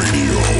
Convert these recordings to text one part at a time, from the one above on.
Radio.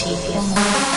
your